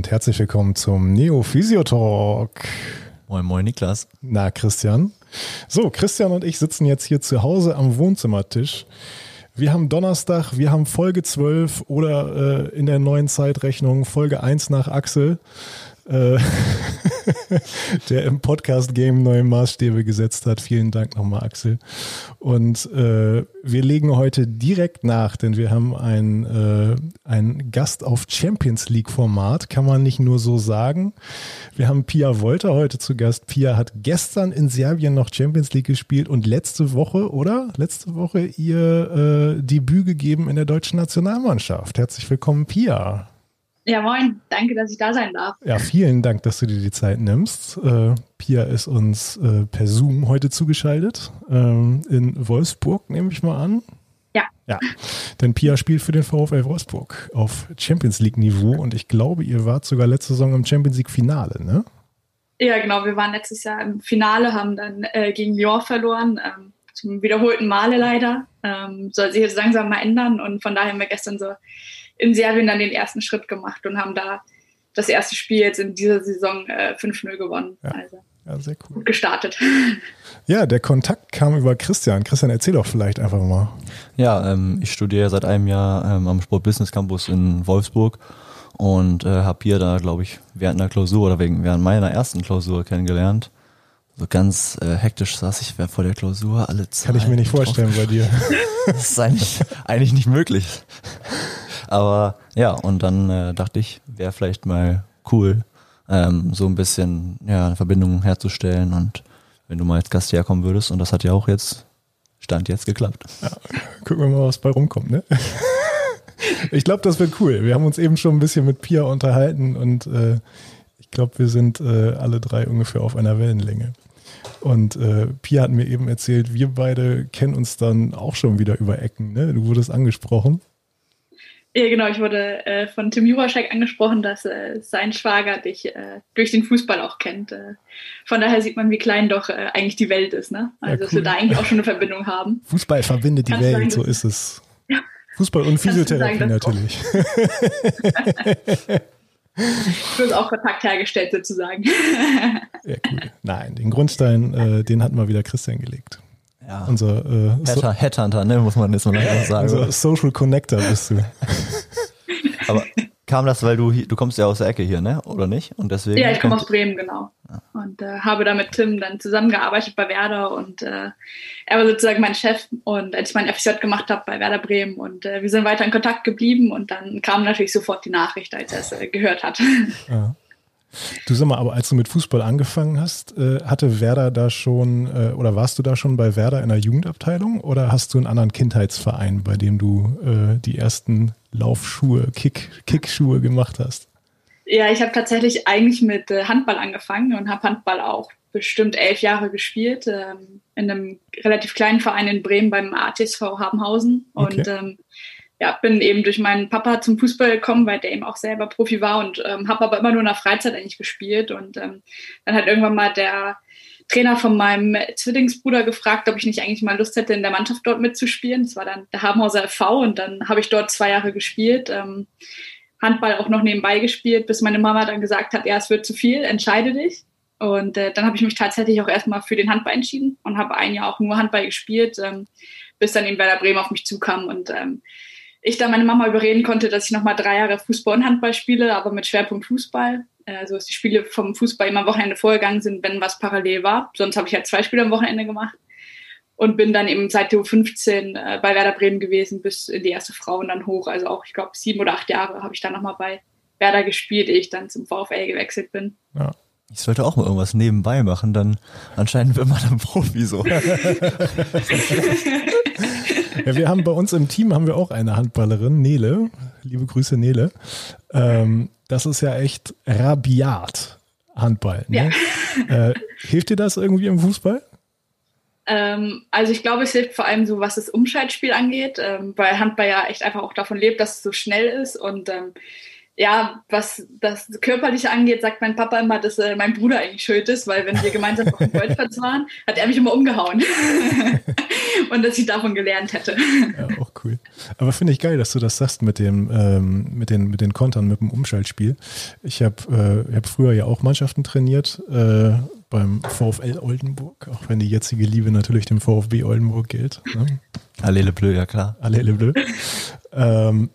und herzlich willkommen zum Neo Physio Talk. Moin, moin, Niklas. Na, Christian. So, Christian und ich sitzen jetzt hier zu Hause am Wohnzimmertisch. Wir haben Donnerstag, wir haben Folge 12 oder äh, in der neuen Zeitrechnung Folge 1 nach Axel. Äh, der im Podcast-Game neue Maßstäbe gesetzt hat. Vielen Dank nochmal, Axel. Und äh, wir legen heute direkt nach, denn wir haben einen, äh, Gast auf Champions League-Format, kann man nicht nur so sagen. Wir haben Pia Wolter heute zu Gast. Pia hat gestern in Serbien noch Champions League gespielt und letzte Woche, oder? Letzte Woche ihr äh, Debüt gegeben in der deutschen Nationalmannschaft. Herzlich willkommen, Pia. Ja, moin. Danke, dass ich da sein darf. Ja, vielen Dank, dass du dir die Zeit nimmst. Äh, Pia ist uns äh, per Zoom heute zugeschaltet. Ähm, in Wolfsburg, nehme ich mal an. Ja. Ja. Denn Pia spielt für den VfL Wolfsburg auf Champions League-Niveau und ich glaube, ihr wart sogar letzte Saison im Champions League-Finale, ne? Ja, genau. Wir waren letztes Jahr im Finale, haben dann äh, gegen Lyon verloren. Ähm, zum wiederholten Male leider. Ähm, soll sich jetzt langsam mal ändern und von daher haben wir gestern so in Serbien dann den ersten Schritt gemacht und haben da das erste Spiel jetzt in dieser Saison äh, 5-0 gewonnen. Ja. Also ja, sehr cool. Gut gestartet. Ja, der Kontakt kam über Christian. Christian, erzähl doch vielleicht einfach mal. Ja, ähm, ich studiere seit einem Jahr ähm, am Sport Business Campus in Wolfsburg und äh, habe hier da, glaube ich, während einer Klausur oder wegen, während meiner ersten Klausur kennengelernt. So ganz äh, hektisch saß ich vor der Klausur, alle Zeit. Kann ich mir nicht vorstellen bei dir. das ist eigentlich, eigentlich nicht möglich. Aber ja, und dann äh, dachte ich, wäre vielleicht mal cool, ähm, so ein bisschen ja, eine Verbindung herzustellen und wenn du mal als Gast herkommen würdest, und das hat ja auch jetzt, Stand jetzt geklappt. Ja, gucken wir mal, was bei rumkommt, ne? Ich glaube, das wird cool. Wir haben uns eben schon ein bisschen mit Pia unterhalten und äh, ich glaube, wir sind äh, alle drei ungefähr auf einer Wellenlänge. Und äh, Pia hat mir eben erzählt, wir beide kennen uns dann auch schon wieder über Ecken. Ne? Du wurdest angesprochen. Ja, genau. Ich wurde äh, von Tim Juraschek angesprochen, dass äh, sein Schwager dich äh, durch den Fußball auch kennt. Äh, von daher sieht man, wie klein doch äh, eigentlich die Welt ist. Ne? Also, ja, cool. dass wir da eigentlich auch schon eine Verbindung haben. Fußball verbindet die Kannst Welt, sagen, so ist es. Ja. Fußball und Physiotherapie sagen, natürlich. Du hast auch Kontakt hergestellt, sozusagen. Ja, cool. Nein, den Grundstein, äh, den hat mal wieder Christian gelegt. Ja. Unser äh, Headhunter, Headhunter, ne, muss man jetzt mal sagen. Unser Social Connector bist du. Aber kam das, weil du du kommst ja aus der Ecke hier, ne? Oder nicht? Und deswegen. Ja, ich komme aus Bremen, genau. Ja. Und äh, habe da mit Tim dann zusammengearbeitet bei Werder und äh, er war sozusagen mein Chef und als ich mein FCJ gemacht habe bei Werder Bremen und äh, wir sind weiter in Kontakt geblieben und dann kam natürlich sofort die Nachricht, als er es äh, gehört hat. Ja. Du sag mal, aber als du mit Fußball angefangen hast, äh, hatte Werder da schon äh, oder warst du da schon bei Werder in der Jugendabteilung oder hast du einen anderen Kindheitsverein, bei dem du äh, die ersten Laufschuhe, Kick, Kickschuhe gemacht hast? Ja, ich habe tatsächlich eigentlich mit Handball angefangen und habe Handball auch bestimmt elf Jahre gespielt ähm, in einem relativ kleinen Verein in Bremen beim ATSV Habenhausen und okay. ähm, ja, bin eben durch meinen Papa zum Fußball gekommen, weil der eben auch selber Profi war und ähm, habe aber immer nur in der Freizeit eigentlich gespielt. Und ähm, dann hat irgendwann mal der Trainer von meinem Zwillingsbruder gefragt, ob ich nicht eigentlich mal Lust hätte, in der Mannschaft dort mitzuspielen. Das war dann der Habenhauser FV und dann habe ich dort zwei Jahre gespielt. Ähm, Handball auch noch nebenbei gespielt, bis meine Mama dann gesagt hat, ja, es wird zu viel, entscheide dich. Und äh, dann habe ich mich tatsächlich auch erstmal für den Handball entschieden und habe ein Jahr auch nur Handball gespielt, ähm, bis dann eben Werder Bremen auf mich zukam und ähm, ich da meine Mama überreden konnte, dass ich nochmal drei Jahre Fußball und Handball spiele, aber mit Schwerpunkt Fußball. Also dass die Spiele vom Fußball immer am Wochenende vorgegangen sind, wenn was parallel war. Sonst habe ich halt zwei Spiele am Wochenende gemacht und bin dann eben seit der U15 äh, bei Werder Bremen gewesen bis in die erste Frau und dann hoch. Also auch, ich glaube, sieben oder acht Jahre habe ich dann nochmal bei Werder gespielt, ehe ich dann zum VfL gewechselt bin. Ja. Ich sollte auch mal irgendwas nebenbei machen, dann anscheinend wird man dann Profi so. Ja, wir haben bei uns im Team haben wir auch eine Handballerin, Nele. Liebe Grüße, Nele. Ähm, das ist ja echt rabiat Handball. Ne? Ja. Äh, hilft dir das irgendwie im Fußball? Ähm, also ich glaube, es hilft vor allem so, was das Umschaltspiel angeht, ähm, weil Handball ja echt einfach auch davon lebt, dass es so schnell ist und ähm, ja, was das Körperliche angeht, sagt mein Papa immer, dass äh, mein Bruder eigentlich schuld ist, weil wenn wir gemeinsam auf dem Golfplatz waren, hat er mich immer umgehauen. und dass ich davon gelernt hätte. Ja, auch cool. Aber finde ich geil, dass du das sagst mit dem, ähm, mit den, mit den Kontern, mit dem Umschaltspiel. Ich habe äh, hab früher ja auch Mannschaften trainiert, äh, beim VfL Oldenburg, auch wenn die jetzige Liebe natürlich dem VfB Oldenburg gilt. Ne? Allele Bleu, ja klar. Allele Bleu. ähm,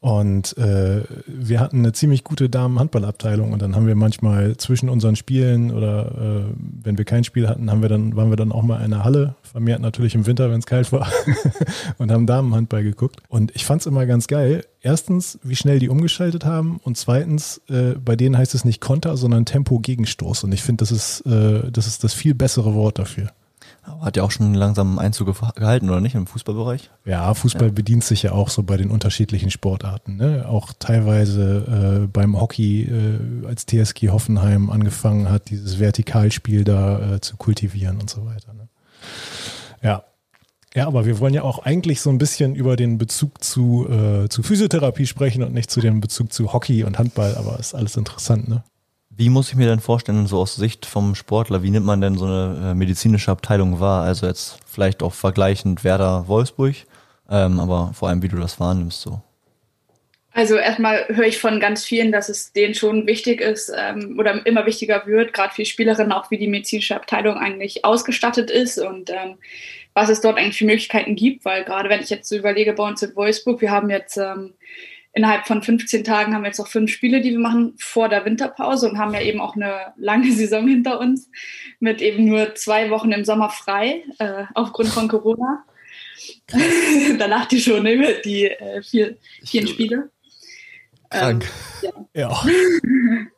und äh, wir hatten eine ziemlich gute Damen-Handballabteilung und dann haben wir manchmal zwischen unseren Spielen oder äh, wenn wir kein Spiel hatten, haben wir dann, waren wir dann auch mal in der Halle, vermehrt natürlich im Winter, wenn es kalt war, und haben Damenhandball geguckt. Und ich fand es immer ganz geil. Erstens, wie schnell die umgeschaltet haben und zweitens, äh, bei denen heißt es nicht Konter, sondern Tempo-Gegenstoß. Und ich finde, das ist, äh, das ist das viel bessere Wort dafür. Hat ja auch schon langsam Einzug gehalten, oder nicht, im Fußballbereich? Ja, Fußball ja. bedient sich ja auch so bei den unterschiedlichen Sportarten. Ne? Auch teilweise äh, beim Hockey, äh, als TSG Hoffenheim angefangen hat, dieses Vertikalspiel da äh, zu kultivieren und so weiter. Ne? Ja. Ja, aber wir wollen ja auch eigentlich so ein bisschen über den Bezug zu, äh, zu Physiotherapie sprechen und nicht zu dem Bezug zu Hockey und Handball, aber ist alles interessant, ne? Wie muss ich mir denn vorstellen, so aus Sicht vom Sportler, wie nimmt man denn so eine äh, medizinische Abteilung wahr? Also jetzt vielleicht auch vergleichend Werder-Wolfsburg, ähm, aber vor allem, wie du das wahrnimmst so. Also erstmal höre ich von ganz vielen, dass es denen schon wichtig ist ähm, oder immer wichtiger wird, gerade für Spielerinnen, auch wie die medizinische Abteilung eigentlich ausgestattet ist und ähm, was es dort eigentlich für Möglichkeiten gibt, weil gerade wenn ich jetzt so überlege bei uns in Wolfsburg, wir haben jetzt ähm, innerhalb von 15 Tagen haben wir jetzt noch fünf Spiele, die wir machen vor der Winterpause und haben ja eben auch eine lange Saison hinter uns mit eben nur zwei Wochen im Sommer frei äh, aufgrund von Corona. da lacht ihr schon über ne, die äh, vier, vier Spiele. Krank. Ähm, ja. ja.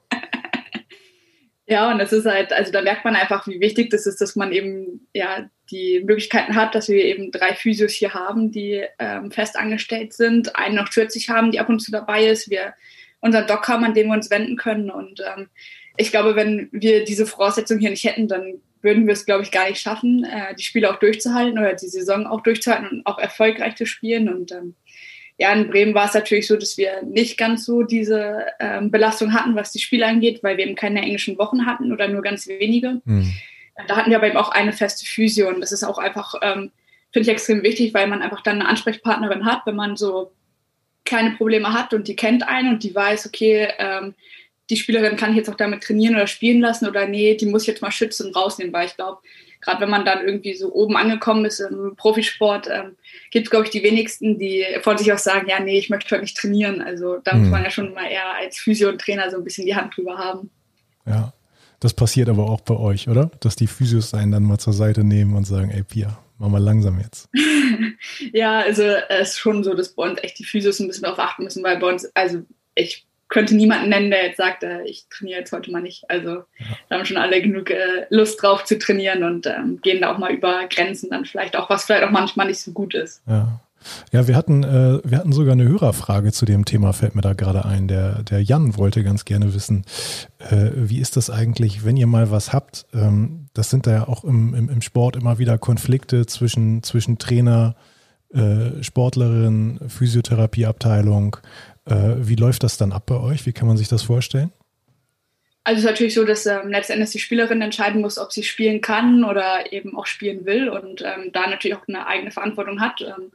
ja, und das ist halt, also da merkt man einfach, wie wichtig das ist, dass man eben ja die Möglichkeiten hat, dass wir eben drei Physios hier haben, die ähm, fest angestellt sind, einen noch 40 haben, die ab und zu dabei ist, wir unseren Doc haben, an dem wir uns wenden können. Und ähm, ich glaube, wenn wir diese Voraussetzungen hier nicht hätten, dann würden wir es, glaube ich, gar nicht schaffen, äh, die Spiele auch durchzuhalten oder die Saison auch durchzuhalten und auch erfolgreich zu spielen. Und ähm, ja, in Bremen war es natürlich so, dass wir nicht ganz so diese ähm, Belastung hatten, was die Spiele angeht, weil wir eben keine englischen Wochen hatten oder nur ganz wenige. Mhm da hatten wir aber eben auch eine feste Physio und das ist auch einfach, ähm, finde ich extrem wichtig, weil man einfach dann eine Ansprechpartnerin hat, wenn man so kleine Probleme hat und die kennt einen und die weiß, okay, ähm, die Spielerin kann ich jetzt auch damit trainieren oder spielen lassen oder nee, die muss ich jetzt mal schützen und rausnehmen, weil ich glaube, gerade wenn man dann irgendwie so oben angekommen ist im Profisport, ähm, gibt es, glaube ich, die wenigsten, die von sich aus sagen, ja, nee, ich möchte heute nicht trainieren. Also da mhm. muss man ja schon mal eher als Physio und Trainer so ein bisschen die Hand drüber haben. Ja, das passiert aber auch bei euch, oder? Dass die Physios einen dann mal zur Seite nehmen und sagen, ey Pia, mach mal langsam jetzt. ja, also es ist schon so, dass bei uns echt die Physios ein bisschen darauf achten müssen, weil bei uns, also ich könnte niemanden nennen, der jetzt sagt, äh, ich trainiere jetzt heute mal nicht. Also ja. da haben schon alle genug äh, Lust drauf zu trainieren und ähm, gehen da auch mal über Grenzen dann vielleicht auch, was vielleicht auch manchmal nicht so gut ist. Ja. Ja, wir hatten, äh, wir hatten sogar eine Hörerfrage zu dem Thema, fällt mir da gerade ein. Der, der Jan wollte ganz gerne wissen, äh, wie ist das eigentlich, wenn ihr mal was habt? Ähm, das sind da ja auch im, im, im Sport immer wieder Konflikte zwischen, zwischen Trainer, äh, Sportlerin, Physiotherapieabteilung. Äh, wie läuft das dann ab bei euch? Wie kann man sich das vorstellen? Also es ist natürlich so, dass ähm, letztendlich die Spielerin entscheiden muss, ob sie spielen kann oder eben auch spielen will und ähm, da natürlich auch eine eigene Verantwortung hat. Ähm,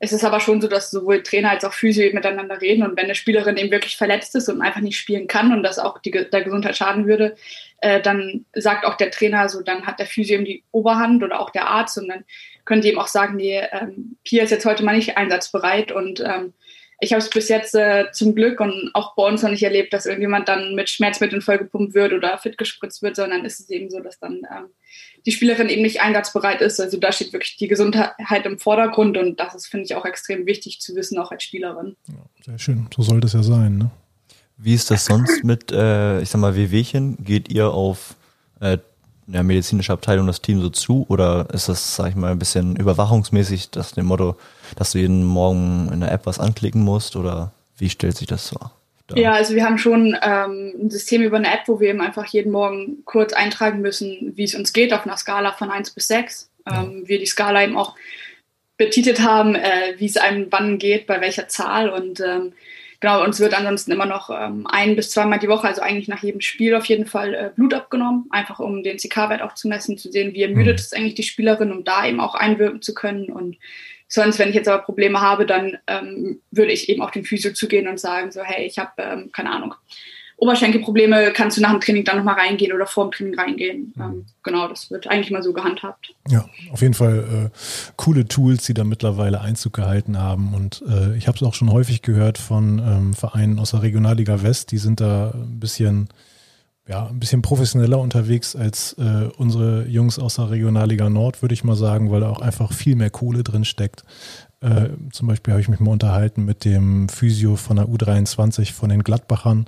es ist aber schon so, dass sowohl Trainer als auch Physio miteinander reden und wenn eine Spielerin eben wirklich verletzt ist und einfach nicht spielen kann und das auch die, der Gesundheit schaden würde, äh, dann sagt auch der Trainer so, dann hat der Physio eben die Oberhand oder auch der Arzt und dann können die eben auch sagen, nee, ähm, Pia ist jetzt heute mal nicht einsatzbereit und ähm, ich habe es bis jetzt äh, zum Glück und auch bei uns noch nicht erlebt, dass irgendjemand dann mit Schmerzmitteln vollgepumpt wird oder fit gespritzt wird, sondern ist es eben so, dass dann ähm, die Spielerin eben nicht einsatzbereit ist. Also da steht wirklich die Gesundheit im Vordergrund und das ist, finde ich, auch extrem wichtig zu wissen, auch als Spielerin. Ja, sehr schön, so sollte es ja sein. Ne? Wie ist das sonst mit, äh, ich sag mal, WWchen? Geht ihr auf äh, ja, medizinische Abteilung das Team so zu oder ist das, sag ich mal, ein bisschen überwachungsmäßig, das dem Motto, dass du jeden Morgen in der App was anklicken musst oder wie stellt sich das? Da? Ja, also wir haben schon ähm, ein System über eine App, wo wir eben einfach jeden Morgen kurz eintragen müssen, wie es uns geht, auf einer Skala von 1 bis 6. Ähm, ja. Wir die Skala eben auch betitelt haben, äh, wie es einem wann geht, bei welcher Zahl und ähm, genau, uns wird ansonsten immer noch ähm, ein bis zweimal die Woche, also eigentlich nach jedem Spiel auf jeden Fall äh, Blut abgenommen, einfach um den CK-Wert auch zu messen, zu sehen, wie ermüdet mhm. ist eigentlich die Spielerin, um da eben auch einwirken zu können. Und sonst, wenn ich jetzt aber Probleme habe, dann ähm, würde ich eben auf den Physio zugehen und sagen, so, hey, ich habe, ähm, keine Ahnung, Oberschenkelprobleme kannst du nach dem Training dann nochmal reingehen oder vor dem Training reingehen. Mhm. Ähm, genau, das wird eigentlich mal so gehandhabt. Ja, auf jeden Fall äh, coole Tools, die da mittlerweile Einzug gehalten haben. Und äh, ich habe es auch schon häufig gehört von ähm, Vereinen aus der Regionalliga West, die sind da ein bisschen ja, ein bisschen professioneller unterwegs als äh, unsere Jungs aus der Regionalliga Nord, würde ich mal sagen, weil da auch einfach viel mehr Kohle drin steckt. Äh, zum Beispiel habe ich mich mal unterhalten mit dem Physio von der U23 von den Gladbachern.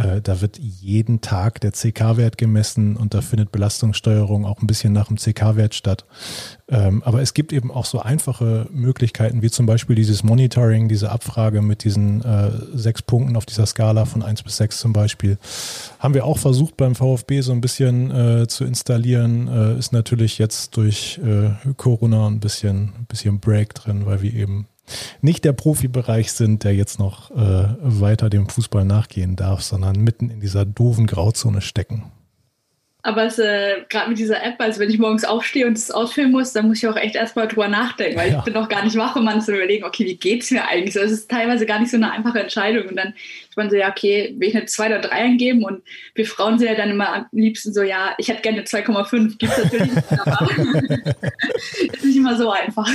Äh, da wird jeden Tag der CK-Wert gemessen und da findet Belastungssteuerung auch ein bisschen nach dem CK-Wert statt. Ähm, aber es gibt eben auch so einfache Möglichkeiten, wie zum Beispiel dieses Monitoring, diese Abfrage mit diesen äh, sechs Punkten auf dieser Skala von eins bis sechs zum Beispiel. Haben wir auch versucht beim VfB so ein bisschen äh, zu installieren. Äh, ist natürlich jetzt durch äh, Corona ein bisschen, ein bisschen Break drin, weil wir eben nicht der Profibereich sind, der jetzt noch äh, weiter dem Fußball nachgehen darf, sondern mitten in dieser doofen Grauzone stecken. Aber äh, gerade mit dieser App, also wenn ich morgens aufstehe und es ausfüllen muss, dann muss ich auch echt erstmal drüber nachdenken, weil ja. ich bin noch gar nicht wach, um man zu überlegen, okay, wie geht es mir eigentlich? So, es ist teilweise gar nicht so eine einfache Entscheidung. Und dann ist man so, ja, okay, will ich eine 2 oder 3 angeben? Und wir Frauen sind ja dann immer am liebsten so, ja, ich hätte gerne 2,5. Gibt es natürlich nicht, aber ist nicht immer so einfach.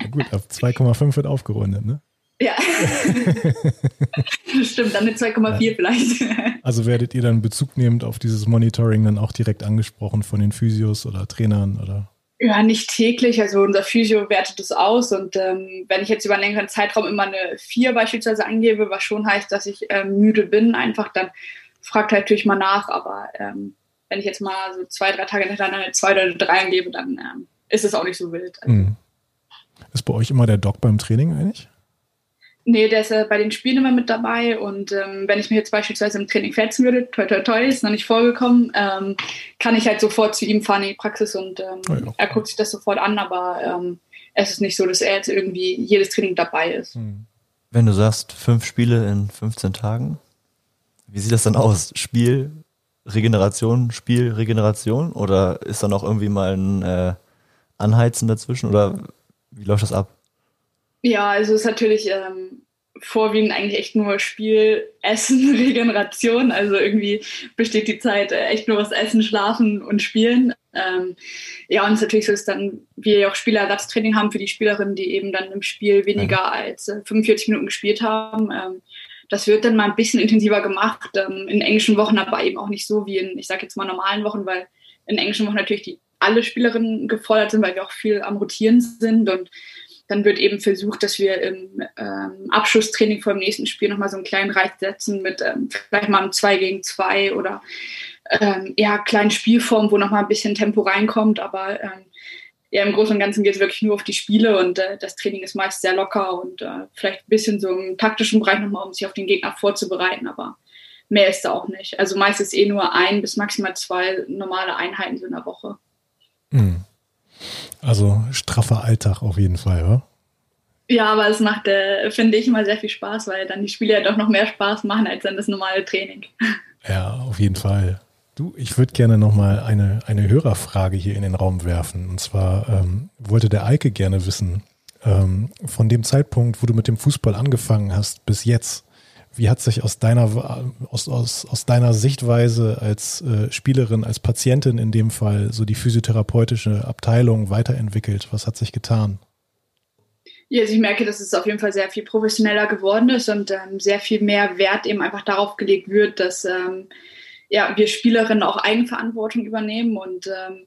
Ja, gut, auf 2,5 wird aufgerundet, ne? Ja. Stimmt, dann eine 2,4 ja. vielleicht. Also werdet ihr dann Bezug nehmend auf dieses Monitoring dann auch direkt angesprochen von den Physios oder Trainern oder? Ja, nicht täglich. Also unser Physio wertet es aus und ähm, wenn ich jetzt über einen längeren Zeitraum immer eine 4 beispielsweise angebe, was schon heißt, dass ich ähm, müde bin, einfach dann fragt er natürlich mal nach. Aber ähm, wenn ich jetzt mal so zwei, drei Tage hintereinander eine 2 oder eine 3 angebe, dann ähm, ist es auch nicht so wild. Also, mhm. Ist bei euch immer der Doc beim Training eigentlich? Nee, der ist äh, bei den Spielen immer mit dabei und ähm, wenn ich mir jetzt beispielsweise im Training fetzen würde, toi toi toi, ist noch nicht vorgekommen, ähm, kann ich halt sofort zu ihm fahren in die Praxis und ähm, oh ja. er guckt sich das sofort an, aber ähm, es ist nicht so, dass er jetzt irgendwie jedes Training dabei ist. Hm. Wenn du sagst, fünf Spiele in 15 Tagen, wie sieht das dann aus? Spiel, Regeneration, Spiel, Regeneration oder ist da noch irgendwie mal ein äh, Anheizen dazwischen oder wie läuft das ab? Ja, also es ist natürlich ähm, vorwiegend eigentlich echt nur Spiel, Essen, Regeneration. Also irgendwie besteht die Zeit äh, echt nur aus Essen, Schlafen und Spielen. Ähm, ja, und es ist natürlich so, dass dann wir ja auch Spielerersatztraining haben für die Spielerinnen, die eben dann im Spiel weniger ja. als äh, 45 Minuten gespielt haben. Ähm, das wird dann mal ein bisschen intensiver gemacht, ähm, in englischen Wochen aber eben auch nicht so wie in, ich sage jetzt mal, normalen Wochen, weil in englischen Wochen natürlich die alle Spielerinnen gefordert sind, weil wir auch viel am Rotieren sind und dann wird eben versucht, dass wir im ähm, Abschlusstraining vor dem nächsten Spiel nochmal so einen kleinen Reiz setzen mit ähm, vielleicht mal einem 2 gegen 2 oder ähm, ja, kleinen Spielformen, wo nochmal ein bisschen Tempo reinkommt, aber ähm, ja, im Großen und Ganzen geht es wirklich nur auf die Spiele und äh, das Training ist meist sehr locker und äh, vielleicht ein bisschen so im taktischen Bereich nochmal, um sich auf den Gegner vorzubereiten, aber mehr ist da auch nicht. Also meist ist eh nur ein bis maximal zwei normale Einheiten so in der Woche. Mhm. Also straffer Alltag auf jeden Fall, oder? Ja, aber es macht, äh, finde ich, immer sehr viel Spaß, weil dann die Spiele ja doch noch mehr Spaß machen als dann das normale Training. Ja, auf jeden Fall. Du, ich würde gerne nochmal eine, eine Hörerfrage hier in den Raum werfen. Und zwar ähm, wollte der Eike gerne wissen, ähm, von dem Zeitpunkt, wo du mit dem Fußball angefangen hast, bis jetzt, wie hat sich aus deiner, aus, aus, aus deiner Sichtweise als äh, Spielerin, als Patientin in dem Fall, so die physiotherapeutische Abteilung weiterentwickelt? Was hat sich getan? Ja, also ich merke, dass es auf jeden Fall sehr viel professioneller geworden ist und ähm, sehr viel mehr Wert eben einfach darauf gelegt wird, dass ähm, ja, wir Spielerinnen auch Eigenverantwortung übernehmen und ähm,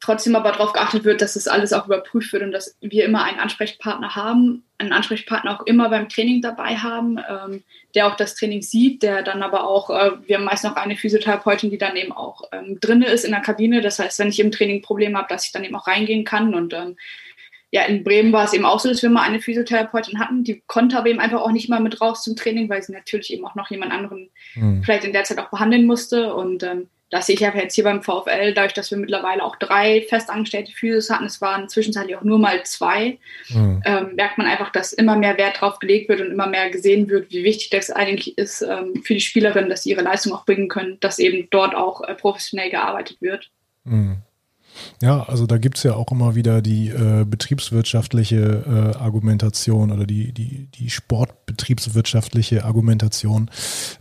trotzdem aber darauf geachtet wird, dass das alles auch überprüft wird und dass wir immer einen Ansprechpartner haben, einen Ansprechpartner auch immer beim Training dabei haben, ähm, der auch das Training sieht, der dann aber auch, äh, wir haben meist noch eine Physiotherapeutin, die dann eben auch ähm, drin ist in der Kabine. Das heißt, wenn ich im Training Probleme habe, dass ich dann eben auch reingehen kann und ähm, ja, in Bremen war es eben auch so, dass wir mal eine Physiotherapeutin hatten, die konnte aber eben einfach auch nicht mal mit raus zum Training, weil sie natürlich eben auch noch jemand anderen mhm. vielleicht in der Zeit auch behandeln musste und ähm, das sehe ich einfach jetzt hier beim VfL, dadurch, dass wir mittlerweile auch drei festangestellte Physios hatten, es waren zwischenzeitlich auch nur mal zwei, mhm. ähm, merkt man einfach, dass immer mehr Wert drauf gelegt wird und immer mehr gesehen wird, wie wichtig das eigentlich ist ähm, für die Spielerinnen, dass sie ihre Leistung auch bringen können, dass eben dort auch äh, professionell gearbeitet wird. Mhm. Ja, also da gibt es ja auch immer wieder die äh, betriebswirtschaftliche äh, Argumentation oder die, die, die sportbetriebswirtschaftliche Argumentation,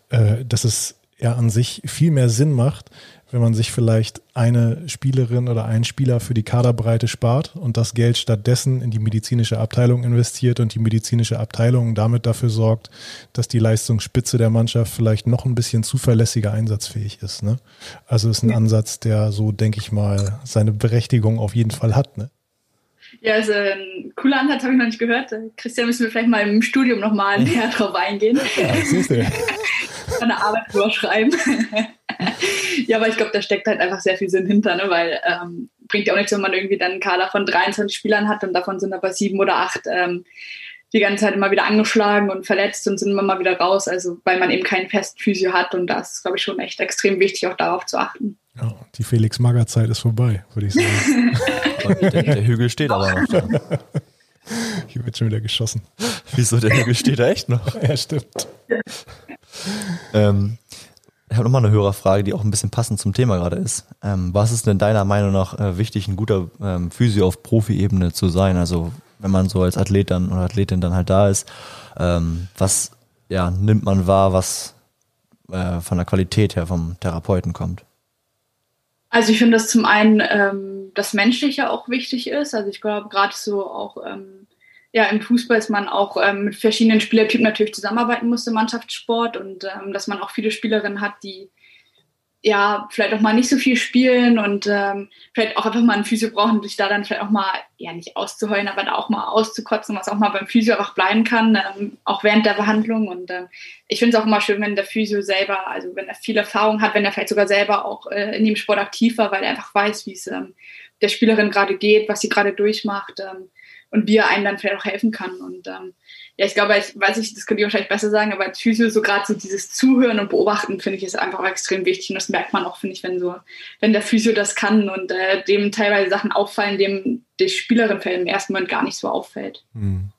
äh, dass es ja an sich viel mehr Sinn macht, wenn man sich vielleicht eine Spielerin oder einen Spieler für die Kaderbreite spart und das Geld stattdessen in die medizinische Abteilung investiert und die medizinische Abteilung damit dafür sorgt, dass die Leistungsspitze der Mannschaft vielleicht noch ein bisschen zuverlässiger einsatzfähig ist. Ne? Also ist ein ja. Ansatz, der so, denke ich mal, seine Berechtigung auf jeden Fall hat. Ne? Ja, also ein cooler Ansatz habe ich noch nicht gehört. Christian, müssen wir vielleicht mal im Studium nochmal näher drauf eingehen. Ja, siehst du. Eine Arbeit überschreiben. ja, aber ich glaube, da steckt halt einfach sehr viel Sinn hinter, ne? weil ähm, bringt ja auch nichts, wenn man irgendwie dann einen Kader von 23 Spielern hat und davon sind aber sieben oder acht ähm, die ganze Zeit immer wieder angeschlagen und verletzt und sind immer mal wieder raus, also weil man eben keinen festen Physio hat und das ist, glaube ich, schon echt extrem wichtig, auch darauf zu achten. Ja, die Felix-Magger-Zeit ist vorbei, würde ich sagen. der, der, Hügel steht aber noch. Hier wird schon wieder geschossen. Wieso, der Hügel steht da echt noch? Ja, stimmt. Ähm, ich habe nochmal eine Hörerfrage, die auch ein bisschen passend zum Thema gerade ist. Ähm, was ist denn deiner Meinung nach äh, wichtig, ein guter ähm, Physio auf Profi-Ebene zu sein? Also wenn man so als Athlet dann oder Athletin dann halt da ist, ähm, was ja, nimmt man wahr, was äh, von der Qualität her vom Therapeuten kommt? Also ich finde, dass zum einen ähm, das Menschliche auch wichtig ist. Also ich glaube, gerade so auch ähm, ja, im Fußball ist man auch ähm, mit verschiedenen Spielertypen natürlich zusammenarbeiten muss im Mannschaftssport und ähm, dass man auch viele Spielerinnen hat, die ja, vielleicht auch mal nicht so viel spielen und ähm, vielleicht auch einfach mal einen Physio brauchen, sich da dann vielleicht auch mal, ja nicht auszuheulen, aber da auch mal auszukotzen, was auch mal beim Physio einfach bleiben kann, ähm, auch während der Behandlung. Und ähm, ich finde es auch immer schön, wenn der Physio selber, also wenn er viel Erfahrung hat, wenn er vielleicht sogar selber auch äh, in dem Sport aktiv war, weil er einfach weiß, wie es ähm, der Spielerin gerade geht, was sie gerade durchmacht ähm, und wie er einem dann vielleicht auch helfen kann. Und ähm, ja, ich glaube, ich weiß nicht, das könnt ihr wahrscheinlich besser sagen, aber als Physio so gerade so dieses Zuhören und Beobachten finde ich ist einfach extrem wichtig und das merkt man auch, finde ich, wenn so, wenn der Physio das kann und äh, dem teilweise Sachen auffallen, dem die Spielerin im ersten Moment gar nicht so auffällt. Hm.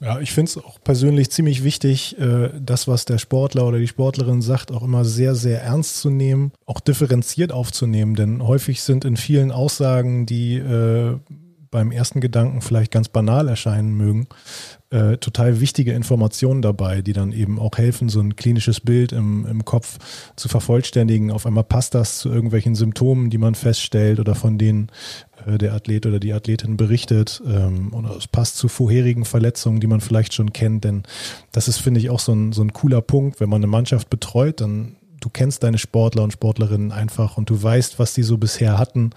Ja, ich finde es auch persönlich ziemlich wichtig, äh, das, was der Sportler oder die Sportlerin sagt, auch immer sehr, sehr ernst zu nehmen, auch differenziert aufzunehmen, denn häufig sind in vielen Aussagen, die äh, beim ersten Gedanken vielleicht ganz banal erscheinen mögen, äh, total wichtige Informationen dabei, die dann eben auch helfen, so ein klinisches Bild im, im Kopf zu vervollständigen. Auf einmal passt das zu irgendwelchen Symptomen, die man feststellt oder von denen äh, der Athlet oder die Athletin berichtet. Ähm, oder es passt zu vorherigen Verletzungen, die man vielleicht schon kennt. Denn das ist, finde ich, auch so ein, so ein cooler Punkt. Wenn man eine Mannschaft betreut, dann du kennst deine Sportler und Sportlerinnen einfach und du weißt, was die so bisher hatten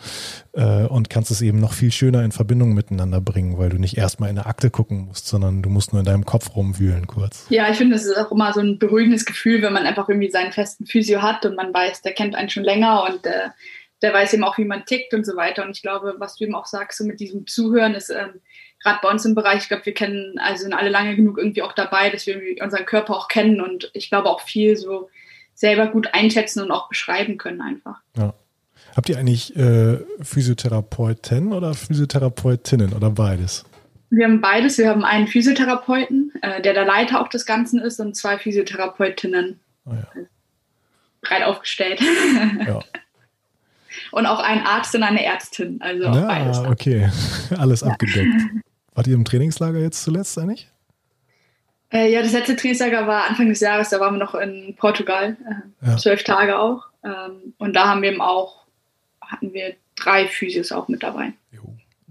äh, und kannst es eben noch viel schöner in Verbindung miteinander bringen, weil du nicht erstmal in der Akte gucken musst, sondern du musst nur in deinem Kopf rumwühlen kurz. Ja, ich finde, es ist auch immer so ein beruhigendes Gefühl, wenn man einfach irgendwie seinen festen Physio hat und man weiß, der kennt einen schon länger und äh, der weiß eben auch, wie man tickt und so weiter. Und ich glaube, was du eben auch sagst, so mit diesem Zuhören ist ähm, gerade bei uns im Bereich, ich glaube, wir kennen, also sind alle lange genug irgendwie auch dabei, dass wir unseren Körper auch kennen und ich glaube auch viel so selber gut einschätzen und auch beschreiben können einfach. Ja. Habt ihr eigentlich äh, Physiotherapeuten oder Physiotherapeutinnen oder beides? Wir haben beides. Wir haben einen Physiotherapeuten, äh, der der Leiter auch des Ganzen ist, und zwei Physiotherapeutinnen. Oh ja. Breit aufgestellt. Ja. und auch einen Arzt und eine Ärztin. Also ja, beides. Okay, alles abgedeckt. Wart ihr im Trainingslager jetzt zuletzt eigentlich? Äh, ja, das letzte Trainingslager war Anfang des Jahres, da waren wir noch in Portugal, äh, ja. zwölf Tage auch. Ähm, und da haben wir eben auch, hatten wir drei Physios auch mit dabei. Jo.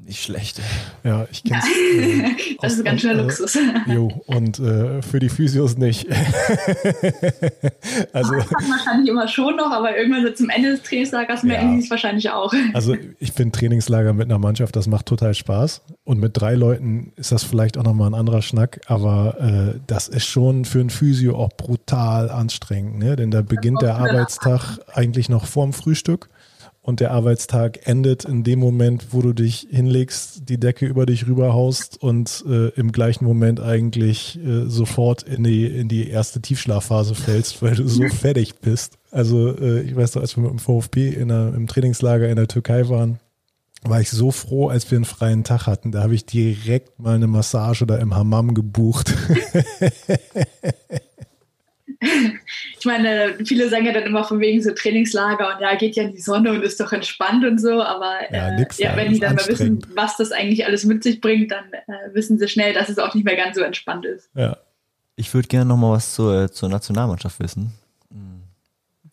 Nicht schlecht. Ja, ich kenne Äh, das ist ganz schön äh, Luxus. Jo, und äh, für die Physios nicht. also Ach, wahrscheinlich immer schon noch, aber irgendwann so zum Ende des Trainingslagers merken sie es wahrscheinlich auch. Also ich finde Trainingslager mit einer Mannschaft, das macht total Spaß. Und mit drei Leuten ist das vielleicht auch nochmal ein anderer Schnack, aber äh, das ist schon für ein Physio auch brutal anstrengend, ne? Denn da beginnt der Arbeitstag eigentlich noch vorm Frühstück. Und der Arbeitstag endet in dem Moment, wo du dich hinlegst, die Decke über dich rüberhaust und äh, im gleichen Moment eigentlich äh, sofort in die, in die erste Tiefschlafphase fällst, weil du so fertig bist. Also äh, ich weiß noch, als wir mit dem VfB in der, im Trainingslager in der Türkei waren, war ich so froh, als wir einen freien Tag hatten. Da habe ich direkt mal eine Massage da im Hammam gebucht. ich meine, viele sagen ja dann immer von wegen so Trainingslager und ja, geht ja in die Sonne und ist doch entspannt und so, aber ja, äh, ja wenn die dann mal wissen, was das eigentlich alles mit sich bringt, dann äh, wissen sie schnell, dass es auch nicht mehr ganz so entspannt ist. Ja. Ich würde gerne noch mal was zur, zur Nationalmannschaft wissen.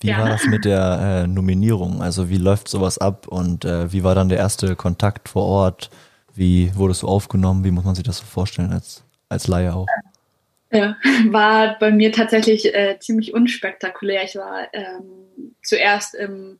Wie ja. war das mit der äh, Nominierung? Also wie läuft sowas ab und äh, wie war dann der erste Kontakt vor Ort? Wie wurdest du aufgenommen? Wie muss man sich das so vorstellen als, als Laie auch? Ja, war bei mir tatsächlich äh, ziemlich unspektakulär. Ich war ähm, zuerst im,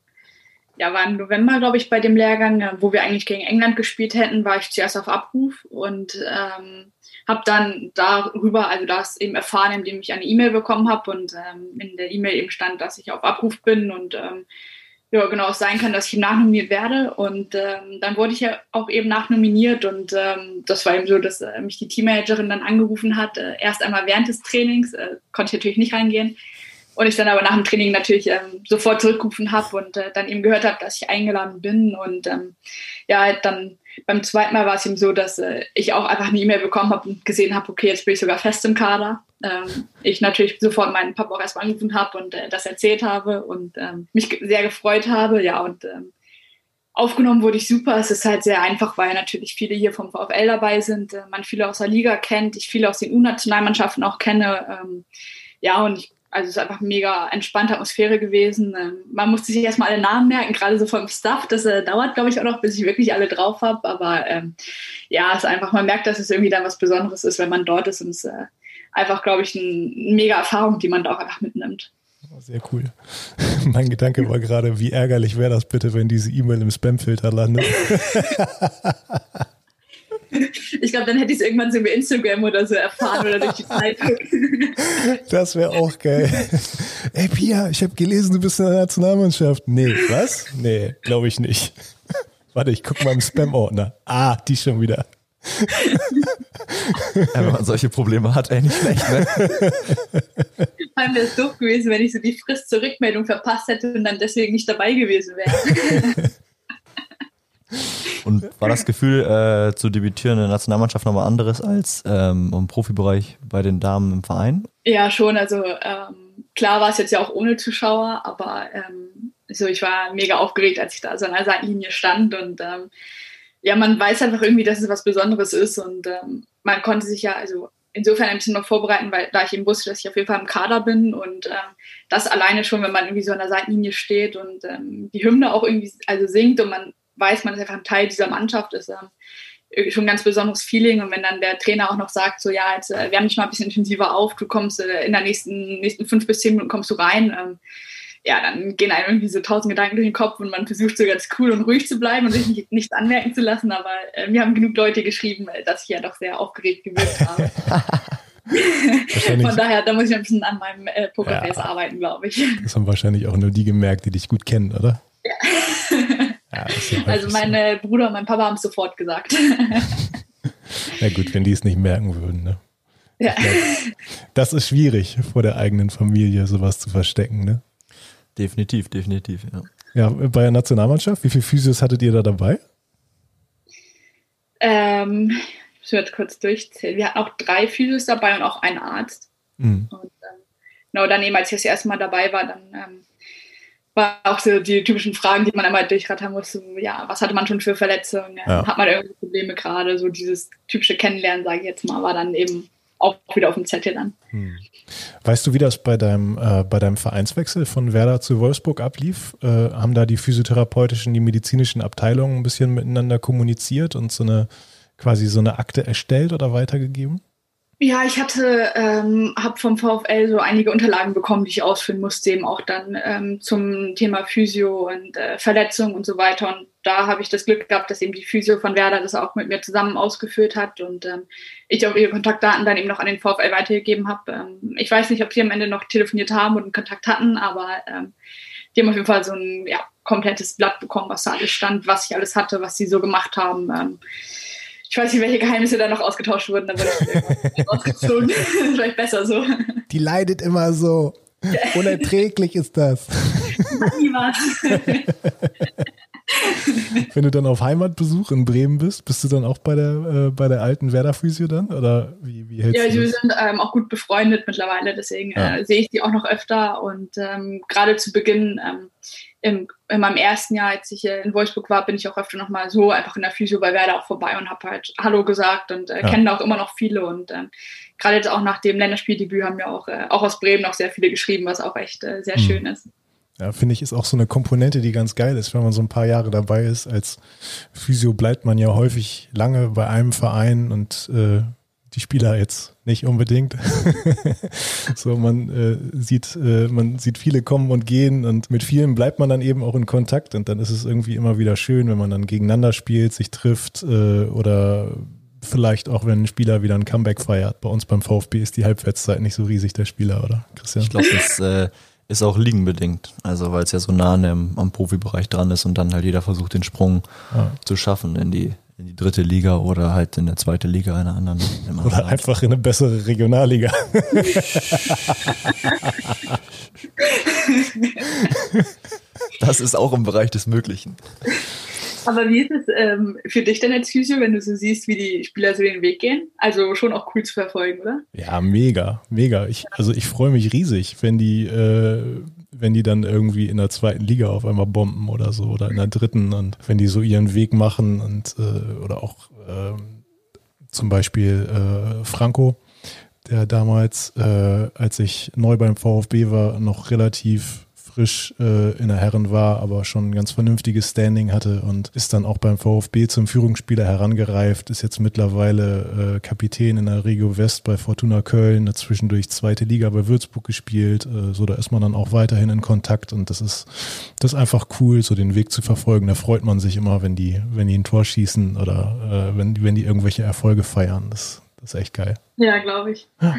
ja, war im November, glaube ich, bei dem Lehrgang, äh, wo wir eigentlich gegen England gespielt hätten, war ich zuerst auf Abruf und ähm, habe dann darüber, also das eben erfahren, indem ich eine E-Mail bekommen habe und ähm, in der E-Mail eben stand, dass ich auf Abruf bin und ähm, ja, genau, es sein kann, dass ich nachnominiert werde. Und ähm, dann wurde ich ja auch eben nachnominiert und ähm, das war eben so, dass äh, mich die Teammanagerin dann angerufen hat, äh, erst einmal während des Trainings, äh, konnte ich natürlich nicht reingehen. Und ich dann aber nach dem Training natürlich ähm, sofort zurückgerufen habe und äh, dann eben gehört habe, dass ich eingeladen bin. Und ähm, ja, dann beim zweiten Mal war es eben so, dass äh, ich auch einfach eine E-Mail bekommen habe und gesehen habe, okay, jetzt bin ich sogar fest im Kader. Ähm, ich natürlich sofort meinen Papa auch erstmal angerufen habe und äh, das erzählt habe und ähm, mich sehr gefreut habe. Ja, und ähm, aufgenommen wurde ich super. Es ist halt sehr einfach, weil natürlich viele hier vom VfL dabei sind, äh, man viele aus der Liga kennt, ich viele aus den U-Nationalmannschaften auch kenne. Ähm, ja, und ich also es ist einfach mega entspannte Atmosphäre gewesen. Ähm, man musste sich erstmal alle Namen merken, gerade so vom Staff. Das äh, dauert, glaube ich, auch noch, bis ich wirklich alle drauf habe. Aber ähm, ja, es ist einfach, man merkt, dass es irgendwie dann was Besonderes ist, wenn man dort ist. Und es ist äh, einfach, glaube ich, eine mega Erfahrung, die man da auch einfach mitnimmt. Sehr cool. mein Gedanke war gerade, wie ärgerlich wäre das bitte, wenn diese E-Mail im Spamfilter landet. Ich glaube, dann hätte ich es irgendwann so über Instagram oder so erfahren oder durch die Zeitung. Das wäre auch geil. Ey, Pia, ich habe gelesen, du bist in der Nationalmannschaft. Nee, was? Nee, glaube ich nicht. Warte, ich gucke mal im Spam-Ordner. Ah, die schon wieder. Ja, wenn man solche Probleme hat, ey, nicht schlecht, ne? Vor allem wäre es doof gewesen, wenn ich so die Frist zur Rückmeldung verpasst hätte und dann deswegen nicht dabei gewesen wäre. Und war das Gefühl, äh, zu debütieren in der Nationalmannschaft nochmal anderes als ähm, im Profibereich bei den Damen im Verein? Ja, schon. Also ähm, klar war es jetzt ja auch ohne Zuschauer, aber ähm, so, ich war mega aufgeregt, als ich da so an der Seitenlinie stand und ähm, ja, man weiß einfach irgendwie, dass es was Besonderes ist und ähm, man konnte sich ja, also insofern ein bisschen noch vorbereiten, weil da ich eben wusste, dass ich auf jeden Fall im Kader bin und ähm, das alleine schon, wenn man irgendwie so an der Seitenlinie steht und ähm, die Hymne auch irgendwie also singt und man weiß, man ist einfach ein Teil dieser Mannschaft, ist ähm, schon ein ganz besonderes Feeling. Und wenn dann der Trainer auch noch sagt, so ja, jetzt äh, wärm dich mal ein bisschen intensiver auf, du kommst äh, in der nächsten, nächsten fünf bis zehn Minuten kommst du rein. Ähm, ja, dann gehen einem irgendwie so tausend Gedanken durch den Kopf und man versucht so ganz cool und ruhig zu bleiben und sich nicht, nichts anmerken zu lassen. Aber äh, mir haben genug Leute geschrieben, äh, dass ich ja doch sehr aufgeregt gewirkt habe. Von daher, da muss ich ein bisschen an meinem äh, Pokerface ja, arbeiten, glaube ich. Das haben wahrscheinlich auch nur die gemerkt, die dich gut kennen, oder? Ja. Ja, also mein Bruder und mein Papa haben es sofort gesagt. ja gut, wenn die es nicht merken würden. Ne? Ja. Glaub, das ist schwierig, vor der eigenen Familie sowas zu verstecken. Ne? Definitiv, definitiv, ja. Ja, bei der Nationalmannschaft, wie viele Physios hattet ihr da dabei? Ähm, ich werde kurz durchzählen. Wir hatten auch drei Physios dabei und auch einen Arzt. Mhm. Und ähm, genau daneben, als ich das erste Mal dabei war, dann ähm, war auch so die typischen Fragen, die man einmal durchrattern muss. So, ja, was hatte man schon für Verletzungen? Ja. Hat man irgendwie Probleme gerade? So dieses typische Kennenlernen, sage ich jetzt mal, war dann eben auch wieder auf dem Zettel dann. Hm. Weißt du, wie das bei deinem, äh, bei deinem Vereinswechsel von Werder zu Wolfsburg ablief? Äh, haben da die physiotherapeutischen, die medizinischen Abteilungen ein bisschen miteinander kommuniziert und so eine quasi so eine Akte erstellt oder weitergegeben? Ja, ich hatte, ähm, habe vom VfL so einige Unterlagen bekommen, die ich ausfüllen musste, eben auch dann ähm, zum Thema Physio und äh, Verletzung und so weiter. Und da habe ich das Glück gehabt, dass eben die Physio von Werder das auch mit mir zusammen ausgeführt hat und ähm, ich auch ihre Kontaktdaten dann eben noch an den VfL weitergegeben habe. Ähm, ich weiß nicht, ob sie am Ende noch telefoniert haben und Kontakt hatten, aber ähm, die haben auf jeden Fall so ein ja, komplettes Blatt bekommen, was da alles stand, was ich alles hatte, was sie so gemacht haben. Ähm, ich weiß nicht, welche Geheimnisse da noch ausgetauscht wurden, dann wurde ich ausgezogen. Vielleicht besser so. Die leidet immer so. Unerträglich ist das. Wenn du dann auf Heimatbesuch in Bremen bist, bist du dann auch bei der, äh, bei der alten Werder Physio dann? Oder wie, wie hältst ja, du wir sind ähm, auch gut befreundet mittlerweile, deswegen ja. äh, sehe ich die auch noch öfter. Und ähm, gerade zu Beginn, ähm, im, in meinem ersten Jahr, als ich in Wolfsburg war, bin ich auch öfter nochmal so einfach in der Physio bei Werder auch vorbei und habe halt Hallo gesagt und äh, ja. kenne da auch immer noch viele. Und ähm, gerade jetzt auch nach dem Länderspieldebüt haben ja auch, äh, auch aus Bremen noch sehr viele geschrieben, was auch echt äh, sehr mhm. schön ist. Ja, finde ich, ist auch so eine Komponente, die ganz geil ist, wenn man so ein paar Jahre dabei ist. Als Physio bleibt man ja häufig lange bei einem Verein und äh, die Spieler jetzt nicht unbedingt. so, man äh, sieht, äh, man sieht viele kommen und gehen und mit vielen bleibt man dann eben auch in Kontakt und dann ist es irgendwie immer wieder schön, wenn man dann gegeneinander spielt, sich trifft äh, oder vielleicht auch, wenn ein Spieler wieder ein Comeback feiert. Bei uns beim VfB ist die Halbwertszeit nicht so riesig, der Spieler, oder Christian? Ich glaube, das äh, ist auch liegenbedingt. Also weil es ja so nah am, am Profibereich dran ist und dann halt jeder versucht, den Sprung ja. zu schaffen in die, in die dritte Liga oder halt in der zweite Liga einer anderen. Oder Land. einfach in eine bessere Regionalliga. das ist auch im Bereich des Möglichen. Aber wie ist es ähm, für dich denn als Physio, wenn du so siehst, wie die Spieler so den Weg gehen? Also schon auch cool zu verfolgen, oder? Ja, mega, mega. Ich, also ich freue mich riesig, wenn die, äh, wenn die dann irgendwie in der zweiten Liga auf einmal bomben oder so oder in der dritten und wenn die so ihren Weg machen und äh, oder auch äh, zum Beispiel äh, Franco, der damals, äh, als ich neu beim VfB war, noch relativ frisch äh, in der Herren war, aber schon ein ganz vernünftiges Standing hatte und ist dann auch beim VfB zum Führungsspieler herangereift, ist jetzt mittlerweile äh, Kapitän in der Regio West bei Fortuna Köln, hat zwischendurch zweite Liga bei Würzburg gespielt, äh, so da ist man dann auch weiterhin in Kontakt und das ist, das ist einfach cool, so den Weg zu verfolgen. Da freut man sich immer, wenn die, wenn die ein Tor schießen oder äh, wenn, wenn die irgendwelche Erfolge feiern. Das, das ist echt geil. Ja, glaube ich. Ja.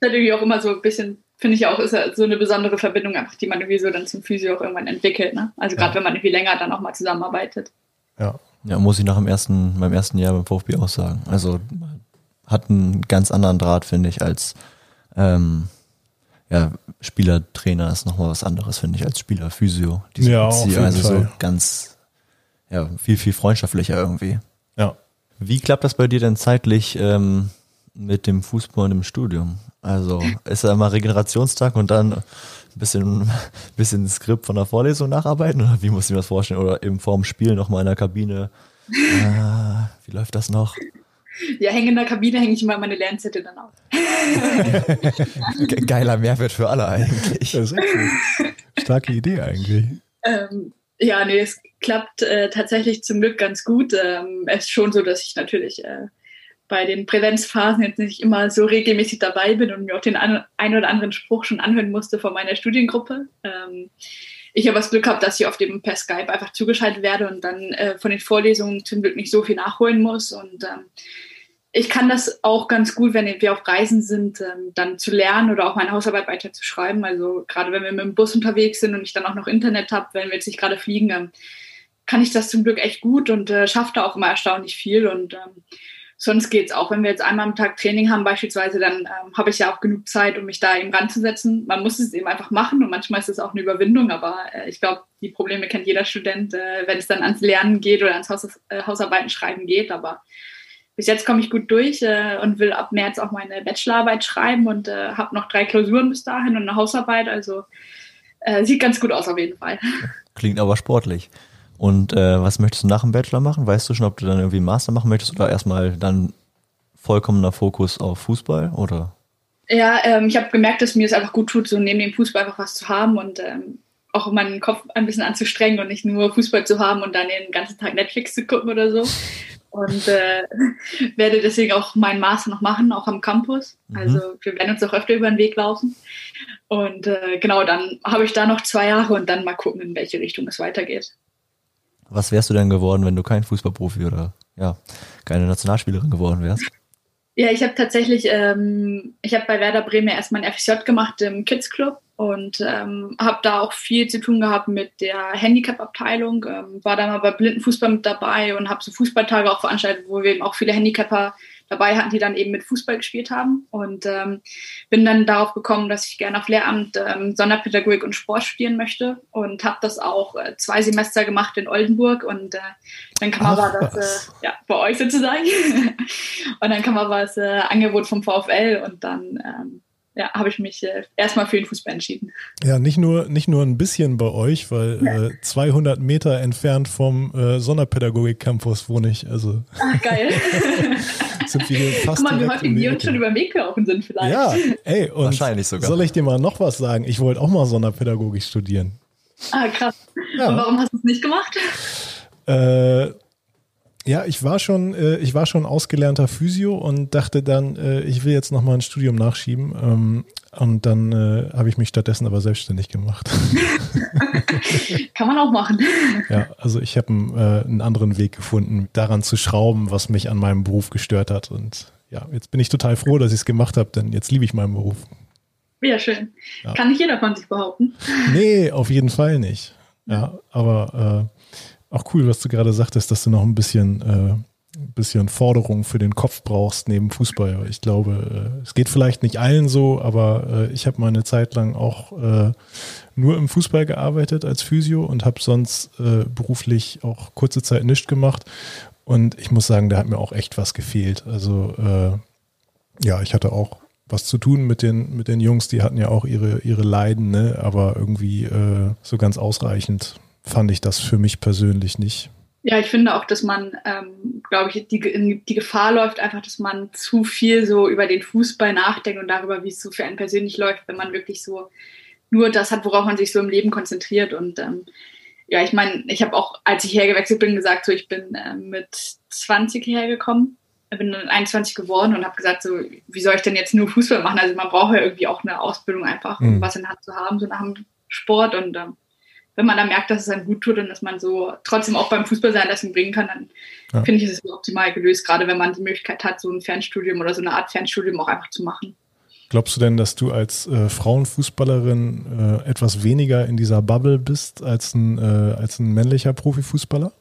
Natürlich auch immer so ein bisschen finde ich auch, ist ja so eine besondere Verbindung einfach, die man irgendwie so dann zum Physio auch irgendwann entwickelt. Ne? Also gerade ja. wenn man irgendwie länger dann auch mal zusammenarbeitet. Ja. Ja, muss ich nach dem ersten, meinem ersten Jahr beim VfB auch sagen. Also hat einen ganz anderen Draht, finde ich, als ähm, ja, Spielertrainer ist nochmal was anderes, finde ich, als Spieler Physio. Diese ja, auf jeden also Fall. so ganz, ja, viel, viel freundschaftlicher irgendwie. Ja. Wie klappt das bei dir denn zeitlich ähm, mit dem Fußball und dem Studium? Also ist ja immer Regenerationstag und dann ein bisschen, bisschen Skript von der Vorlesung nacharbeiten oder wie muss ich mir das vorstellen? Oder eben vorm Spiel nochmal in der Kabine. Ah, wie läuft das noch? Ja, hänge in der Kabine, hänge ich immer meine Lernzettel dann auf. Geiler Mehrwert für alle eigentlich. Das ist echt Starke Idee eigentlich. Ähm, ja, nee, es klappt äh, tatsächlich zum Glück ganz gut. Ähm, es ist schon so, dass ich natürlich äh, bei den Präsenzphasen jetzt nicht immer so regelmäßig dabei bin und mir auch den ein oder anderen Spruch schon anhören musste von meiner Studiengruppe. Ähm, ich habe das Glück gehabt, dass ich auf dem per Skype einfach zugeschaltet werde und dann äh, von den Vorlesungen zum Glück nicht so viel nachholen muss. Und ähm, ich kann das auch ganz gut, wenn wir auf Reisen sind, ähm, dann zu lernen oder auch meine Hausarbeit weiter zu schreiben. Also gerade wenn wir mit dem Bus unterwegs sind und ich dann auch noch Internet habe, wenn wir jetzt nicht gerade fliegen, ähm, kann ich das zum Glück echt gut und äh, schaffe da auch immer erstaunlich viel. Und ähm, sonst geht es auch. Wenn wir jetzt einmal am Tag Training haben beispielsweise, dann ähm, habe ich ja auch genug Zeit, um mich da eben ranzusetzen. Man muss es eben einfach machen und manchmal ist es auch eine Überwindung, aber äh, ich glaube, die Probleme kennt jeder Student, äh, wenn es dann ans Lernen geht oder ans Haus, äh, Hausarbeiten schreiben geht. Aber bis jetzt komme ich gut durch äh, und will ab März auch meine Bachelorarbeit schreiben und äh, habe noch drei Klausuren bis dahin und eine Hausarbeit. Also äh, sieht ganz gut aus auf jeden Fall. Klingt aber sportlich. Und äh, was möchtest du nach dem Bachelor machen? Weißt du schon, ob du dann irgendwie einen Master machen möchtest oder erstmal dann vollkommener Fokus auf Fußball oder? Ja, ähm, ich habe gemerkt, dass mir es einfach gut tut, so neben dem Fußball einfach was zu haben und ähm, auch meinen Kopf ein bisschen anzustrengen und nicht nur Fußball zu haben und dann den ganzen Tag Netflix zu gucken oder so. Und äh, werde deswegen auch meinen Master noch machen, auch am Campus. Mhm. Also wir werden uns auch öfter über den Weg laufen. Und äh, genau, dann habe ich da noch zwei Jahre und dann mal gucken, in welche Richtung es weitergeht. Was wärst du denn geworden, wenn du kein Fußballprofi oder ja, keine Nationalspielerin geworden wärst? Ja, ich habe tatsächlich, ähm, ich habe bei Werder Bremen erstmal ein FSJ gemacht im Kids Club und ähm, habe da auch viel zu tun gehabt mit der Handicap-Abteilung. Ähm, war da mal bei Blindenfußball mit dabei und habe so Fußballtage auch veranstaltet, wo wir eben auch viele Handicapper dabei hatten, die dann eben mit Fußball gespielt haben. Und ähm, bin dann darauf gekommen, dass ich gerne auf Lehramt ähm, Sonderpädagogik und Sport studieren möchte und habe das auch äh, zwei Semester gemacht in Oldenburg und äh, dann kam Ach, aber das äh, ja, bei euch sozusagen und dann kam aber das äh, Angebot vom VfL und dann ähm, ja, habe ich mich äh, erstmal für den Fußball entschieden. Ja, nicht nur, nicht nur ein bisschen bei euch, weil ja. äh, 200 Meter entfernt vom äh, Sonderpädagogik-Campus wohne ich. Also. Ach, geil. sind wir fast Guck mal, wie häufig wir uns schon über den Weg gelaufen sind vielleicht. Ja, ey, und Wahrscheinlich sogar. soll ich dir mal noch was sagen? Ich wollte auch mal Sonderpädagogik studieren. Ah, krass. Ja. Und warum hast du es nicht gemacht? Äh, ja, ich war schon, äh, ich war schon ausgelernter Physio und dachte dann, äh, ich will jetzt noch mal ein Studium nachschieben. Ähm, und dann äh, habe ich mich stattdessen aber selbstständig gemacht. Kann man auch machen. Ja, also ich habe einen, äh, einen anderen Weg gefunden, daran zu schrauben, was mich an meinem Beruf gestört hat. Und ja, jetzt bin ich total froh, dass ich es gemacht habe, denn jetzt liebe ich meinen Beruf. Ja, schön. Ja. Kann nicht jeder von sich behaupten. Nee, auf jeden Fall nicht. Ja, aber äh, auch cool, was du gerade sagtest, dass du noch ein bisschen, äh, ein bisschen Forderung für den Kopf brauchst neben Fußball. Ich glaube, äh, es geht vielleicht nicht allen so, aber äh, ich habe mal eine Zeit lang auch äh, nur im Fußball gearbeitet als Physio und habe sonst äh, beruflich auch kurze Zeit nichts gemacht. Und ich muss sagen, da hat mir auch echt was gefehlt. Also äh, ja, ich hatte auch was zu tun mit den, mit den Jungs, die hatten ja auch ihre, ihre Leiden, ne? aber irgendwie äh, so ganz ausreichend fand ich das für mich persönlich nicht. Ja, ich finde auch, dass man, ähm, glaube ich, die, die Gefahr läuft einfach, dass man zu viel so über den Fußball nachdenkt und darüber, wie es so für einen persönlich läuft, wenn man wirklich so nur das hat, worauf man sich so im Leben konzentriert. Und ähm, ja, ich meine, ich habe auch, als ich hergewechselt bin, gesagt, so ich bin äh, mit 20 hergekommen, bin dann 21 geworden und habe gesagt, so wie soll ich denn jetzt nur Fußball machen? Also man braucht ja irgendwie auch eine Ausbildung einfach, um mhm. was in der Hand zu haben, so nach dem Sport und ähm, wenn man dann merkt, dass es einem gut tut und dass man so trotzdem auch beim Fußball sein lassen bringen kann, dann ja. finde ich, ist es optimal gelöst, gerade wenn man die Möglichkeit hat, so ein Fernstudium oder so eine Art Fernstudium auch einfach zu machen. Glaubst du denn, dass du als äh, Frauenfußballerin äh, etwas weniger in dieser Bubble bist als ein, äh, als ein männlicher Profifußballer?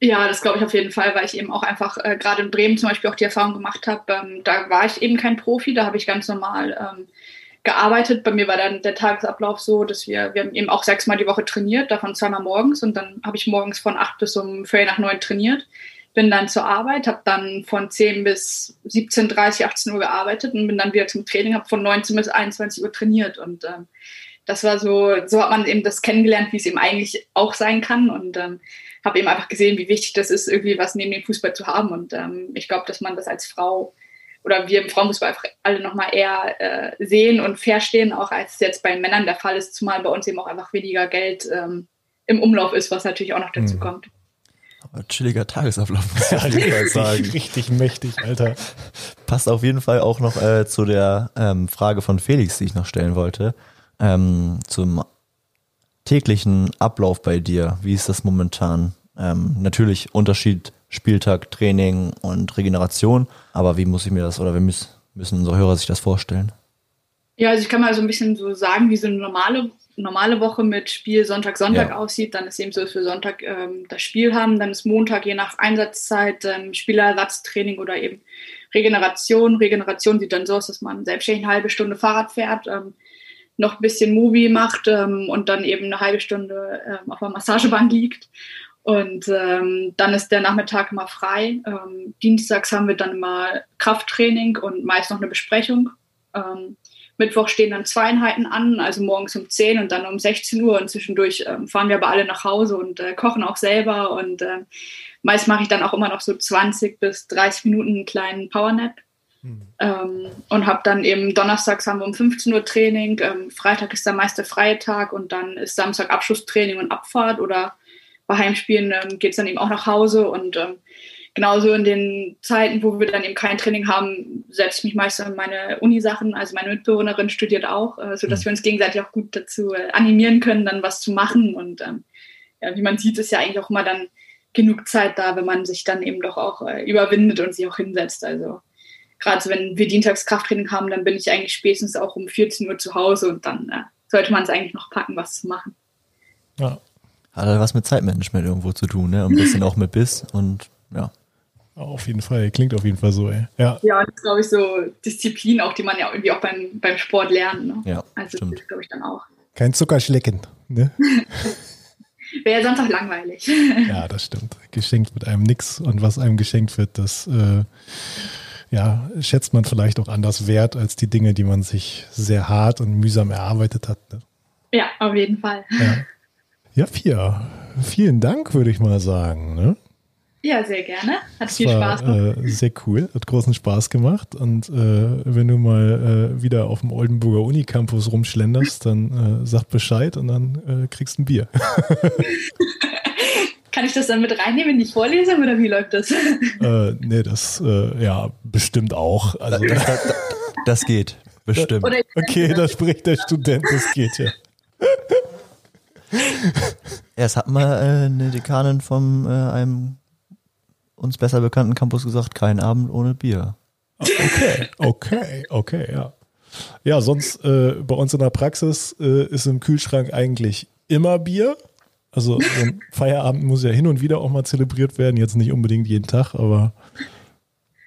Ja, das glaube ich auf jeden Fall, weil ich eben auch einfach äh, gerade in Bremen zum Beispiel auch die Erfahrung gemacht habe. Ähm, da war ich eben kein Profi, da habe ich ganz normal ähm, gearbeitet. Bei mir war dann der Tagesablauf so, dass wir, wir haben eben auch sechsmal die Woche trainiert, davon zweimal morgens und dann habe ich morgens von acht bis um vier nach neun trainiert. Bin dann zur Arbeit, habe dann von 10 bis 17, 30, 18 Uhr gearbeitet und bin dann wieder zum Training, habe von 19 bis 21 Uhr trainiert und ähm, das war so, so hat man eben das kennengelernt, wie es eben eigentlich auch sein kann und ähm, habe eben einfach gesehen, wie wichtig das ist, irgendwie was neben dem Fußball zu haben und ähm, ich glaube, dass man das als Frau oder wir im Frauenfußball einfach alle nochmal eher äh, sehen und verstehen, auch als es jetzt bei Männern der Fall ist, zumal bei uns eben auch einfach weniger Geld ähm, im Umlauf ist, was natürlich auch noch dazu mhm. kommt. Aber chilliger Tagesablauf, muss ich ja, sagen. Richtig mächtig, Alter. Passt auf jeden Fall auch noch äh, zu der ähm, Frage von Felix, die ich noch stellen wollte. Ähm, zum täglichen Ablauf bei dir. Wie ist das momentan? Ähm, natürlich Unterschied Spieltag, Training und Regeneration. Aber wie muss ich mir das oder wie müssen, müssen unsere Hörer sich das vorstellen? Ja, also ich kann mal so ein bisschen so sagen, wie so eine normale, normale Woche mit Spiel Sonntag, Sonntag ja. aussieht. Dann ist eben so, dass wir Sonntag ähm, das Spiel haben. Dann ist Montag je nach Einsatzzeit ähm, Spielerersatztraining oder eben Regeneration. Regeneration sieht dann so aus, dass man selbstständig eine halbe Stunde Fahrrad fährt, ähm, noch ein bisschen Movie macht ähm, und dann eben eine halbe Stunde ähm, auf der Massagebank liegt. Und ähm, dann ist der Nachmittag immer frei. Ähm, dienstags haben wir dann immer Krafttraining und meist noch eine Besprechung. Ähm, Mittwoch stehen dann zwei Einheiten an, also morgens um 10 und dann um 16 Uhr. Und zwischendurch ähm, fahren wir aber alle nach Hause und äh, kochen auch selber. Und äh, meist mache ich dann auch immer noch so 20 bis 30 Minuten einen kleinen Powernap. Mhm. Ähm, und habe dann eben donnerstags haben wir um 15 Uhr Training, ähm, Freitag ist der meiste freie Tag und dann ist Samstag Abschlusstraining und Abfahrt oder bei Heimspielen ähm, geht es dann eben auch nach Hause und ähm, genauso in den Zeiten, wo wir dann eben kein Training haben, setze ich mich meist an meine Uni-Sachen. Also meine Mitbewohnerin studiert auch, äh, sodass mhm. wir uns gegenseitig auch gut dazu äh, animieren können, dann was zu machen. Und ähm, ja, wie man sieht, ist ja eigentlich auch immer dann genug Zeit da, wenn man sich dann eben doch auch äh, überwindet und sich auch hinsetzt. Also gerade so, wenn wir dienstags Krafttraining haben, dann bin ich eigentlich spätestens auch um 14 Uhr zu Hause und dann äh, sollte man es eigentlich noch packen, was zu machen. Ja. Hat halt was mit Zeitmanagement irgendwo zu tun, ne? Ein bisschen auch mit Biss und ja. Auf jeden Fall, klingt auf jeden Fall so, ey. Ja, ja das ist, glaube ich, so Disziplin, auch die man ja irgendwie auch beim, beim Sport lernt. Ne? Ja, also stimmt. das glaube ich dann auch. Kein Zuckerschlecken, ne? Wäre ja sonst auch langweilig. ja, das stimmt. Geschenkt wird einem nichts und was einem geschenkt wird, das äh, ja, schätzt man vielleicht auch anders wert als die Dinge, die man sich sehr hart und mühsam erarbeitet hat. Ne? Ja, auf jeden Fall. Ja, ja Pia, vielen Dank, würde ich mal sagen. Ne? Ja, sehr gerne. Hat das viel war, Spaß gemacht. Äh, sehr cool, hat großen Spaß gemacht. Und äh, wenn du mal äh, wieder auf dem Oldenburger Unicampus rumschlenderst, dann äh, sag Bescheid und dann äh, kriegst ein Bier. Kann ich das dann mit reinnehmen in die Vorlesung oder wie läuft das? äh, nee, das äh, ja bestimmt auch. Also, das, das, das geht, bestimmt. Okay, da spricht der Student, das geht ja. Ja, es hat mal äh, eine Dekanin von äh, einem uns besser bekannten Campus gesagt, kein Abend ohne Bier. Okay, okay, okay, ja. Ja, sonst äh, bei uns in der Praxis äh, ist im Kühlschrank eigentlich immer Bier. Also so ein Feierabend muss ja hin und wieder auch mal zelebriert werden. Jetzt nicht unbedingt jeden Tag, aber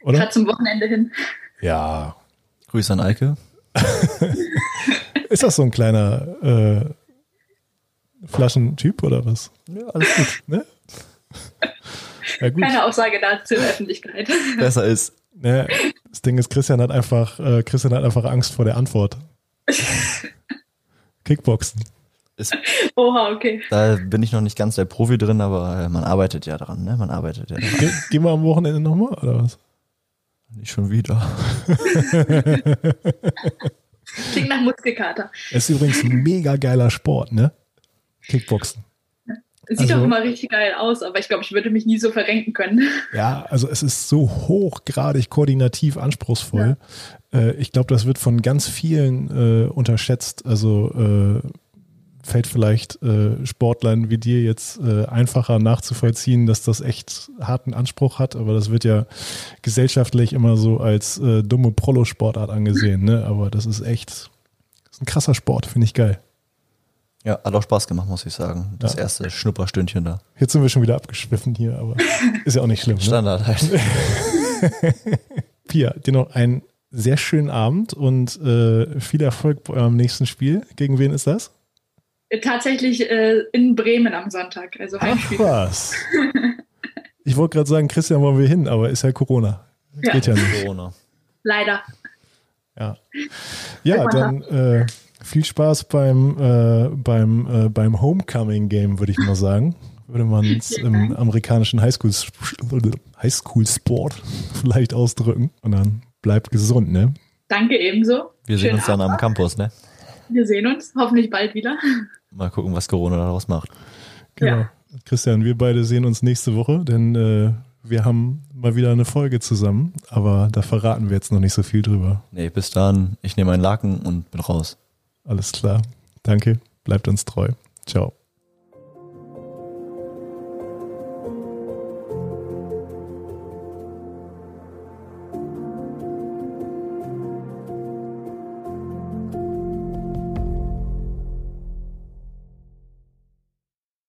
oder? Gerade zum Wochenende hin. Ja. Grüße an Eike. ist das so ein kleiner äh, Flaschentyp oder was? Ja, alles gut. Ne? Ja, gut. Keine Aussage dazu in der Öffentlichkeit. Besser ist. Ne, das Ding ist, Christian hat einfach, äh, Christian hat einfach Angst vor der Antwort. Kickboxen. Ist, Oha, okay. da bin ich noch nicht ganz der Profi drin, aber äh, man arbeitet ja dran, ne? Man arbeitet ja dran. Ge gehen wir am Wochenende nochmal, oder was? Nicht schon wieder. Klingt nach Muskelkater. Es ist übrigens ein mega geiler Sport, ne? Kickboxen. Sieht Also- doch immer richtig geil aus, aber ich glaube, ich würde mich nie so verrenken können. Ja, also es ist so hochgradig koordinativ anspruchsvoll. Äh, ich glaube, das wird von ganz vielen äh, unterschätzt. Also äh, fällt vielleicht äh, Sportlern wie dir jetzt äh, einfacher nachzuvollziehen, dass das echt harten Anspruch hat, aber das wird ja gesellschaftlich immer so als äh, dumme Prollo-Sportart angesehen, ne? Aber das ist echt das ist ein krasser Sport, finde ich geil. Ja, hat auch Spaß gemacht, muss ich sagen. Das Ja. erste Schnupperstündchen da. Jetzt sind wir schon wieder abgeschwiffen hier, aber ist ja auch nicht schlimm. Ne? Standard halt. Pia, dir noch einen sehr schönen Abend und äh, viel Erfolg bei eurem nächsten Spiel. Gegen wen ist das? Tatsächlich äh, in Bremen am Sonntag, also Ach Heimspiel. was. Ich wollte gerade sagen, Christian, wollen wir hin, aber ist ja Corona. Ja. Geht ja nicht. Corona. Leider. Ja, ja dann äh, viel Spaß beim, äh, beim, äh, beim Homecoming-Game, würde ich mal sagen. Würde man es im amerikanischen Highschool, Highschool-Sport vielleicht ausdrücken. Und dann bleibt gesund, ne? Danke ebenso. Wir sehen Schönen uns dann am Abend. Campus, ne? Wir sehen uns hoffentlich bald wieder. Mal gucken, was Corona daraus macht. Genau. Ja. Christian, wir beide sehen uns nächste Woche, denn äh, wir haben mal wieder eine Folge zusammen, aber da verraten wir jetzt noch nicht so viel drüber. Nee, bis dann. Ich nehme einen Laken und bin raus. Alles klar. Danke. Bleibt uns treu. Ciao.